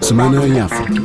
Semana em África.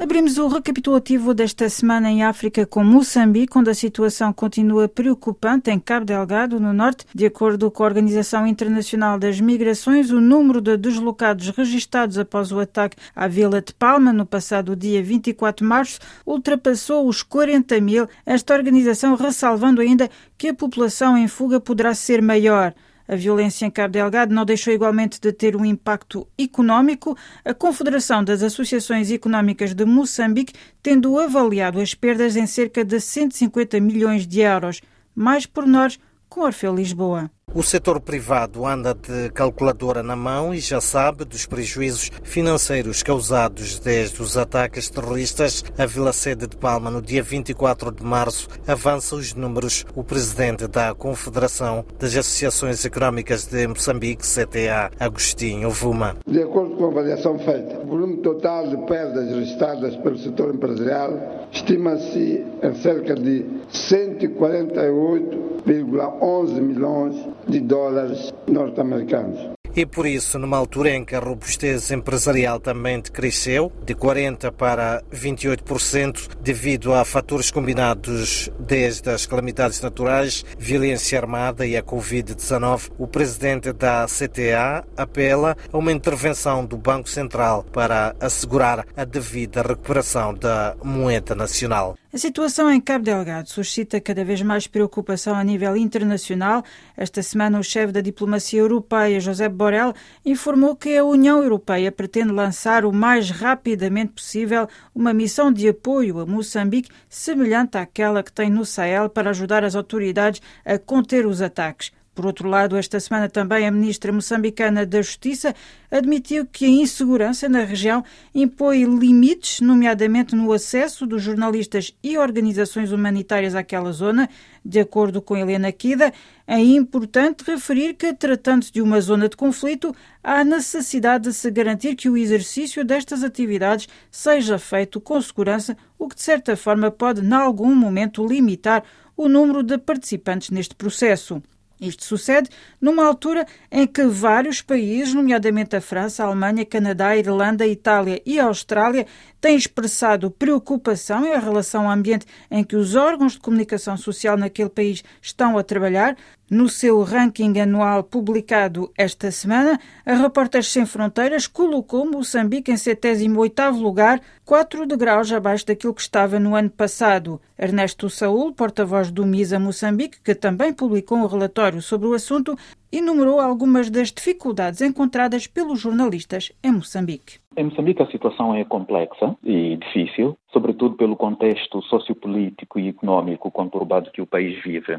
Abrimos o recapitulativo desta semana em África com Moçambique, onde a situação continua preocupante em Cabo Delgado, no norte. De acordo com a Organização Internacional das Migrações, o número de deslocados registados após o ataque à Vila de Palma, no passado dia 24 de março, ultrapassou os 40 mil. Esta organização ressalvando ainda que a população em fuga poderá ser maior. A violência em Cabo Delgado não deixou igualmente de ter um impacto económico. A Confederação das Associações Económicas de Moçambique tendo avaliado as perdas em cerca de 150 milhões de euros. Mais pormenores com Orfeu Lisboa. O setor privado anda de calculadora na mão e já sabe dos prejuízos financeiros causados desde os ataques terroristas à Vila Sede de Palma no dia 24 de março. Avança os números o presidente da Confederação das Associações Económicas de Moçambique, CTA, Agostinho Vuma. De acordo com a avaliação feita, o volume total de perdas registradas pelo setor empresarial estima-se em cerca de 148,11 milhões de dólares norte-americanos. E por isso, numa altura em que a robustez empresarial também decresceu, de 40% para 28%, devido a fatores combinados desde as calamidades naturais, violência armada e a Covid-19, o presidente da CTA apela a uma intervenção do Banco Central para assegurar a devida recuperação da moeda nacional. A situação em Cabo Delgado suscita cada vez mais preocupação a nível internacional. Esta semana, o chefe da diplomacia europeia, José Borrell, informou que a União Europeia pretende lançar o mais rapidamente possível uma missão de apoio a Moçambique, semelhante àquela que tem no Sahel, para ajudar as autoridades a conter os ataques. Por outro lado, esta semana também a ministra moçambicana da Justiça admitiu que a insegurança na região impõe limites, nomeadamente no acesso dos jornalistas e organizações humanitárias àquela zona. De acordo com Helena Kida, é importante referir que, tratando-se de uma zona de conflito, há necessidade de se garantir que o exercício destas atividades seja feito com segurança, o que de certa forma pode, em algum momento, limitar o número de participantes neste processo. Isto sucede numa altura em que vários países, nomeadamente a França, a Alemanha, Canadá, Irlanda, Itália e a Austrália, têm expressado preocupação em relação ao ambiente em que os órgãos de comunicação social naquele país estão a trabalhar. No seu ranking anual publicado esta semana, a Repórteres Sem Fronteiras colocou Moçambique em 78º lugar, 4 degraus abaixo daquilo que estava no ano passado. Ernesto Saúl, porta-voz do MISA Moçambique, que também publicou um relatório sobre o assunto, enumerou algumas das dificuldades encontradas pelos jornalistas em Moçambique. Em Moçambique a situação é complexa e difícil, sobretudo pelo contexto sociopolítico e econômico conturbado que o país vive.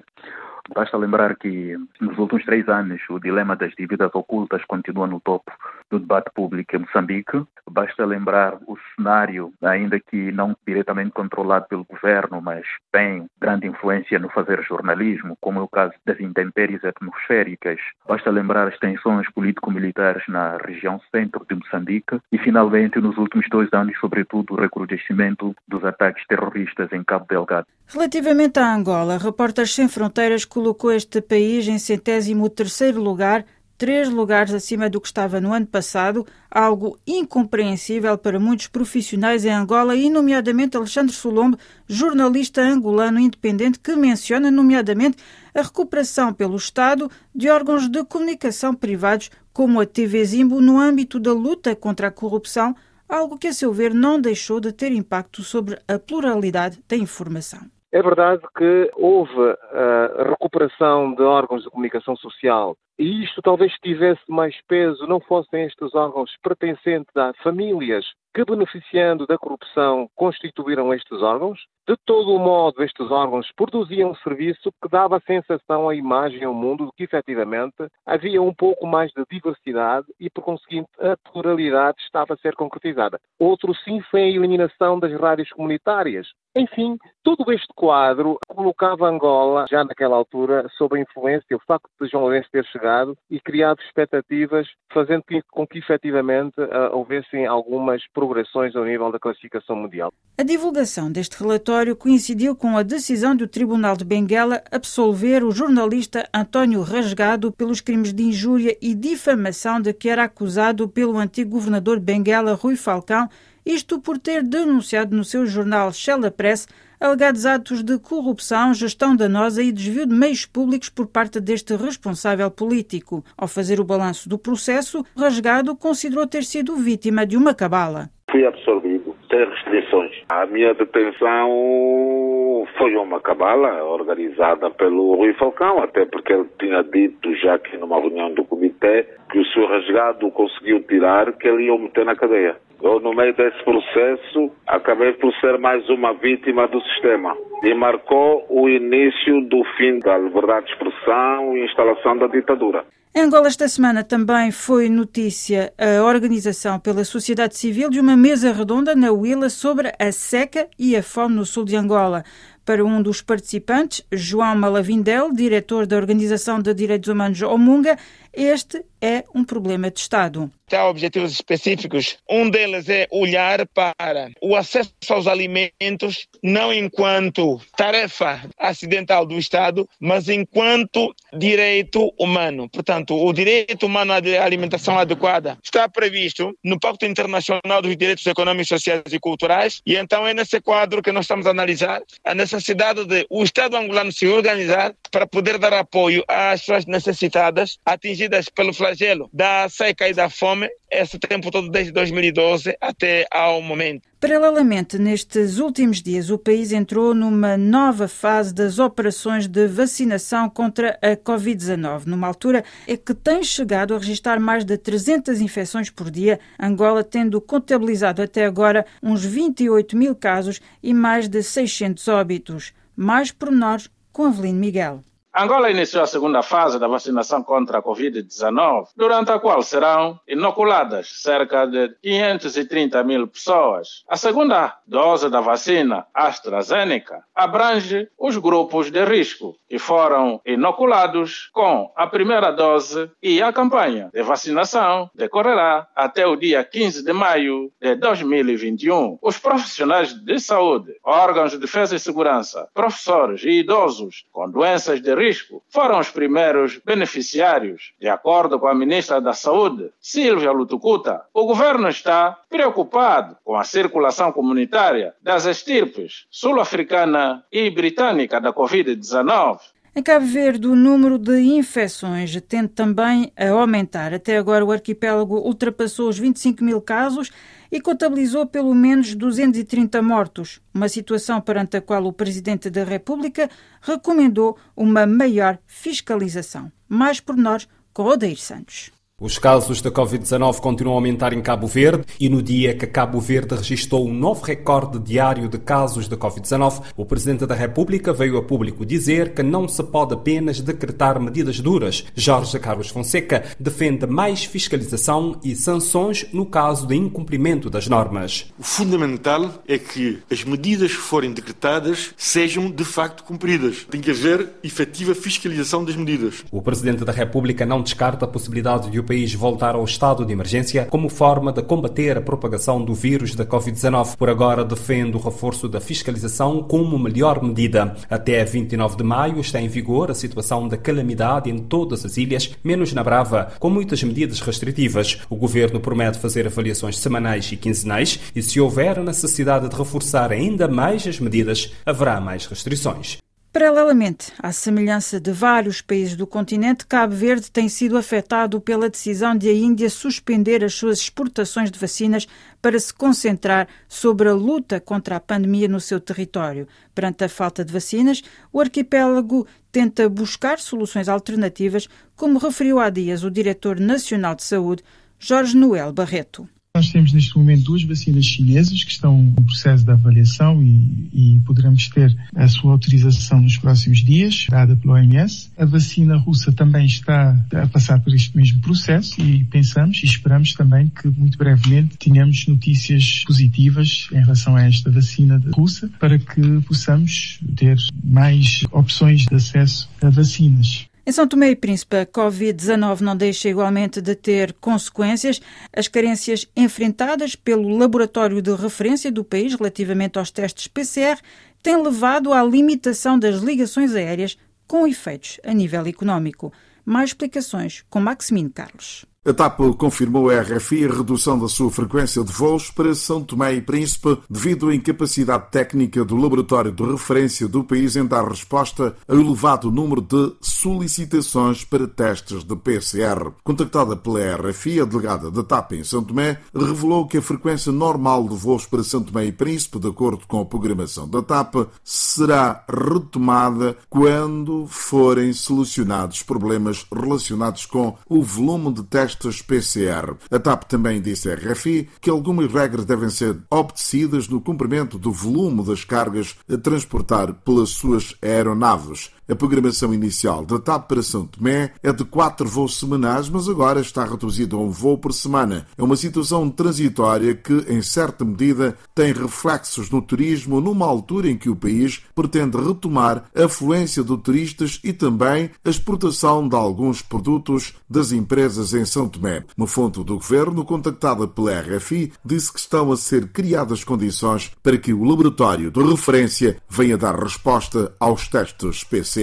Basta lembrar que nos últimos três anos o dilema das dívidas ocultas continua no topo do debate público em Moçambique. Basta lembrar o cenário, ainda que não diretamente controlado pelo governo, mas tem grande influência no fazer jornalismo, como é o caso das intempéries atmosféricas. Basta lembrar as tensões político-militares na região centro de Moçambique e, finalmente, nos últimos dois anos, sobretudo, o recrudescimento dos ataques terroristas em Cabo Delgado. Relativamente à Angola, Repórteres Sem Fronteiras colocou este país em centésimo terceiro lugar, três lugares acima do que estava no ano passado, algo incompreensível para muitos profissionais em Angola e, nomeadamente, Alexandre Solombo, jornalista angolano independente, que menciona, nomeadamente, a recuperação pelo Estado de órgãos de comunicação privados, como a TV Zimbo, no âmbito da luta contra a corrupção, algo que, a seu ver, não deixou de ter impacto sobre a pluralidade da informação. É verdade que houve a recuperação de órgãos de comunicação social e isto talvez tivesse mais peso, não fossem estes órgãos pertencentes a famílias que, beneficiando da corrupção, constituíram estes órgãos. De todo o modo, estes órgãos produziam um serviço que dava a sensação, a imagem ao mundo de que, efetivamente, havia um pouco mais de diversidade e, por conseguinte, a pluralidade estava a ser concretizada. Outro, sim, foi a eliminação das rádios comunitárias. Enfim, todo este quadro colocava Angola, já naquela altura, sob a influência, o facto de João Lourenço ter chegado postergado e criado expectativas, fazendo com que efetivamente houvessem algumas progressões ao nível da classificação mundial. A divulgação deste relatório coincidiu com a decisão do Tribunal de Benguela absolver o jornalista António Rasgado pelos crimes de injúria e difamação de que era acusado pelo antigo governador de Benguela, Rui Falcão, isto por ter denunciado no seu jornal Shella Press alegados atos de corrupção, gestão danosa e desvio de meios públicos por parte deste responsável político. Ao fazer o balanço do processo, Rasgado considerou ter sido vítima de uma cabala. Fui absorvido, sem restrições. A minha detenção foi uma cabala organizada pelo Rui Falcão, até porque ele tinha dito já que numa reunião do comitê que o seu rasgado conseguiu tirar que ele ia meter na cadeia. Eu, no meio desse processo, acabei por ser mais uma vítima do sistema e marcou o início do fim da liberdade de expressão e instalação da ditadura. Em Angola, esta semana também foi notícia a organização pela sociedade civil de uma mesa redonda na Willa sobre a seca e a fome no sul de Angola. Para um dos participantes, João Malavindel, diretor da Organização de Direitos Humanos Omunga, este é um problema de Estado. Há objetivos específicos. Um deles é olhar para o acesso aos alimentos, não enquanto tarefa acidental do Estado, mas enquanto direito humano. Portanto, o direito humano à alimentação adequada está previsto no Pacto Internacional dos Direitos Econômicos, Sociais e Culturais, e então é nesse quadro que nós estamos a analisar a necessidade de o Estado angolano se organizar para poder dar apoio às pessoas necessitadas, atingidas pelo flagelo da seca e da fome, esse tempo todo desde 2012 até ao momento. Paralelamente, nestes últimos dias, o país entrou numa nova fase das operações de vacinação contra a Covid-19, numa altura em que tem chegado a registrar mais de 300 infecções por dia, Angola tendo contabilizado até agora uns 28 mil casos e mais de 600 óbitos. Mais pormenores com Avelino Miguel. Angola iniciou a segunda fase da vacinação contra a Covid-19, durante a qual serão inoculadas cerca de 530 mil pessoas. A segunda dose da vacina AstraZeneca abrange os grupos de risco que foram inoculados com a primeira dose e a campanha de vacinação decorrerá até o dia 15 de maio de 2021. Os profissionais de saúde, órgãos de defesa e segurança, professores e idosos com doenças de risco risco foram os primeiros beneficiários. De acordo com a ministra da Saúde, Silvia Lutucuta, o governo está preocupado com a circulação comunitária das estirpes sul-africana e britânica da Covid-19. Em Cabo Verde, o número de infecções tende também a aumentar. Até agora, o arquipélago ultrapassou os 25 mil casos e contabilizou pelo menos 230 mortos, uma situação perante a qual o Presidente da República recomendou uma maior fiscalização. Mais pormenores com Odair Santos. Os casos da Covid-19 continuam a aumentar em Cabo Verde e no dia que Cabo Verde registrou um novo recorde diário de casos da Covid-19, o Presidente da República veio a público dizer que não se pode apenas decretar medidas duras. Jorge Carlos Fonseca defende mais fiscalização e sanções no caso de incumprimento das normas. O fundamental é que as medidas que forem decretadas sejam de facto cumpridas. Tem que haver efetiva fiscalização das medidas. O Presidente da República não descarta a possibilidade de país voltar ao estado de emergência como forma de combater a propagação do vírus da Covid-19. Por agora, defende o reforço da fiscalização como melhor medida. Até 29 de maio está em vigor a situação da calamidade em todas as ilhas, menos na Brava, com muitas medidas restritivas. O governo promete fazer avaliações semanais e quinzenais e, se houver necessidade de reforçar ainda mais as medidas, haverá mais restrições. Paralelamente, à semelhança de vários países do continente, Cabo Verde tem sido afetado pela decisão de a Índia suspender as suas exportações de vacinas para se concentrar sobre a luta contra a pandemia no seu território. Perante a falta de vacinas, o arquipélago tenta buscar soluções alternativas, como referiu há dias o diretor nacional de saúde, Jorge Noel Barreto. Nós temos neste momento duas vacinas chinesas que estão no processo de avaliação e, e poderemos ter a sua autorização nos próximos dias, dada pelo OMS. A vacina russa também está a passar por este mesmo processo e pensamos e esperamos também que muito brevemente tenhamos notícias positivas em relação a esta vacina russa para que possamos ter mais opções de acesso a vacinas. Em São Tomé e Príncipe, a Covid-19 não deixa igualmente de ter consequências. As carências enfrentadas pelo laboratório de referência do país relativamente aos testes PCR têm levado à limitação das ligações aéreas com efeitos a nível económico. Mais explicações com Maximino Carlos. A TAP confirmou à RFI a redução da sua frequência de voos para São Tomé e Príncipe devido à incapacidade técnica do laboratório de referência do país em dar resposta ao elevado número de solicitações para testes de PCR. Contactada pela RFI, a delegada da TAP em São Tomé revelou que a frequência normal de voos para São Tomé e Príncipe, de acordo com a programação da TAP, será retomada quando forem solucionados problemas relacionados com o volume de testes testes PCR. A TAP também disse à RFI que algumas regras devem ser obedecidas no cumprimento do volume das cargas a transportar pelas suas aeronaves. A programação inicial da TAP para São Tomé é de quatro voos semanais, mas agora está reduzida a um voo por semana. É uma situação transitória que, em certa medida, tem reflexos no turismo numa altura em que o país pretende retomar a afluência de turistas e também a exportação de alguns produtos das empresas em São Tomé. Uma fonte do governo, contactada pela RFI, disse que estão a ser criadas condições para que o laboratório de referência venha dar resposta aos testes PCR.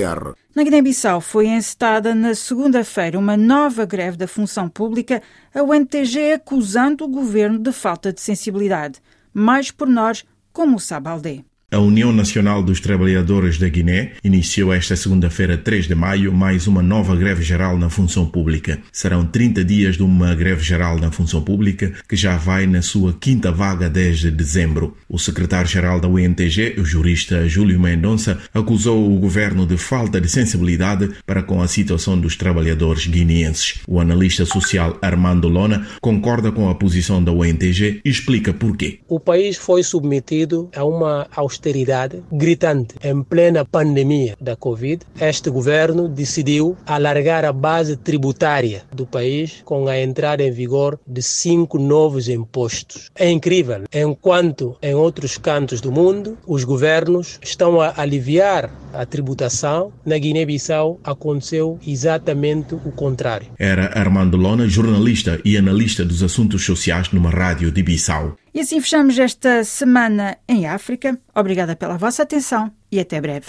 Na Guiné-Bissau foi encetada na segunda-feira uma nova greve da função pública, a UNTG acusando o governo de falta de sensibilidade. Mais por nós, como sabe Aldê. A União Nacional dos Trabalhadores da Guiné iniciou esta segunda-feira, 3 de maio, mais uma nova greve geral na função pública. Serão 30 dias de uma greve geral na função pública que já vai na sua quinta vaga desde dezembro. O secretário-geral da UNTG, o jurista Júlio Mendonça, acusou o governo de falta de sensibilidade para com a situação dos trabalhadores guineenses. O analista social Armando Lona concorda com a posição da UNTG e explica porquê. O país foi submetido a uma austeridade austeridade gritante em plena pandemia da Covid, este governo decidiu alargar a base tributária do país com a entrada em vigor de cinco novos impostos. É incrível. Enquanto em outros cantos do mundo os governos estão a aliviar a tributação, na Guiné-Bissau aconteceu exatamente o contrário. Era Armando Lona, jornalista e analista dos assuntos sociais numa rádio de Bissau. E assim fechamos esta semana em África. Obrigada pela vossa atenção e até breve.